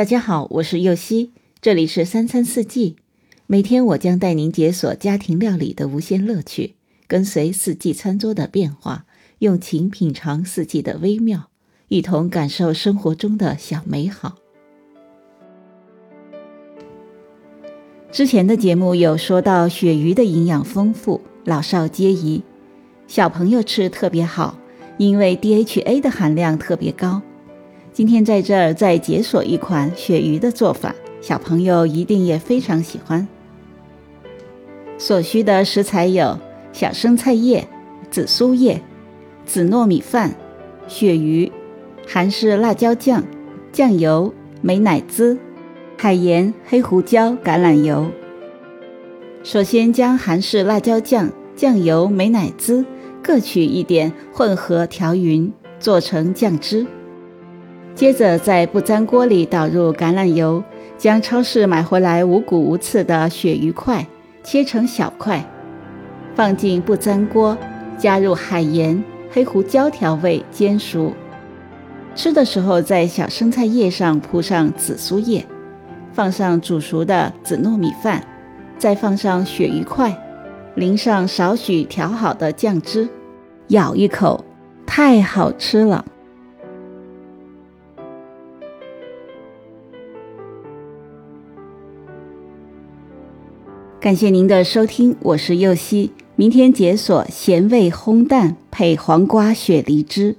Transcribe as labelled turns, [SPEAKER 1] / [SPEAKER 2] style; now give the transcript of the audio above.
[SPEAKER 1] 大家好，我是右希，这里是三餐四季。每天我将带您解锁家庭料理的无限乐趣，跟随四季餐桌的变化，用情品尝四季的微妙，一同感受生活中的小美好。之前的节目有说到鳕鱼的营养丰富，老少皆宜，小朋友吃特别好，因为 DHA 的含量特别高。今天在这儿再解锁一款鳕鱼的做法，小朋友一定也非常喜欢。所需的食材有小生菜叶、紫苏叶、紫糯米饭、鳕鱼、韩式辣椒酱、酱油、美乃滋、海盐、黑胡椒、橄榄油。首先将韩式辣椒酱、酱油、美乃滋各取一点，混合调匀，做成酱汁。接着在不粘锅里倒入橄榄油，将超市买回来无骨无刺的鳕鱼块切成小块，放进不粘锅，加入海盐、黑胡椒调味煎熟。吃的时候在小生菜叶上铺上紫苏叶，放上煮熟的紫糯米饭，再放上鳕鱼块，淋上少许调好的酱汁，咬一口，太好吃了。感谢您的收听，我是右希。明天解锁咸味烘蛋配黄瓜雪梨汁。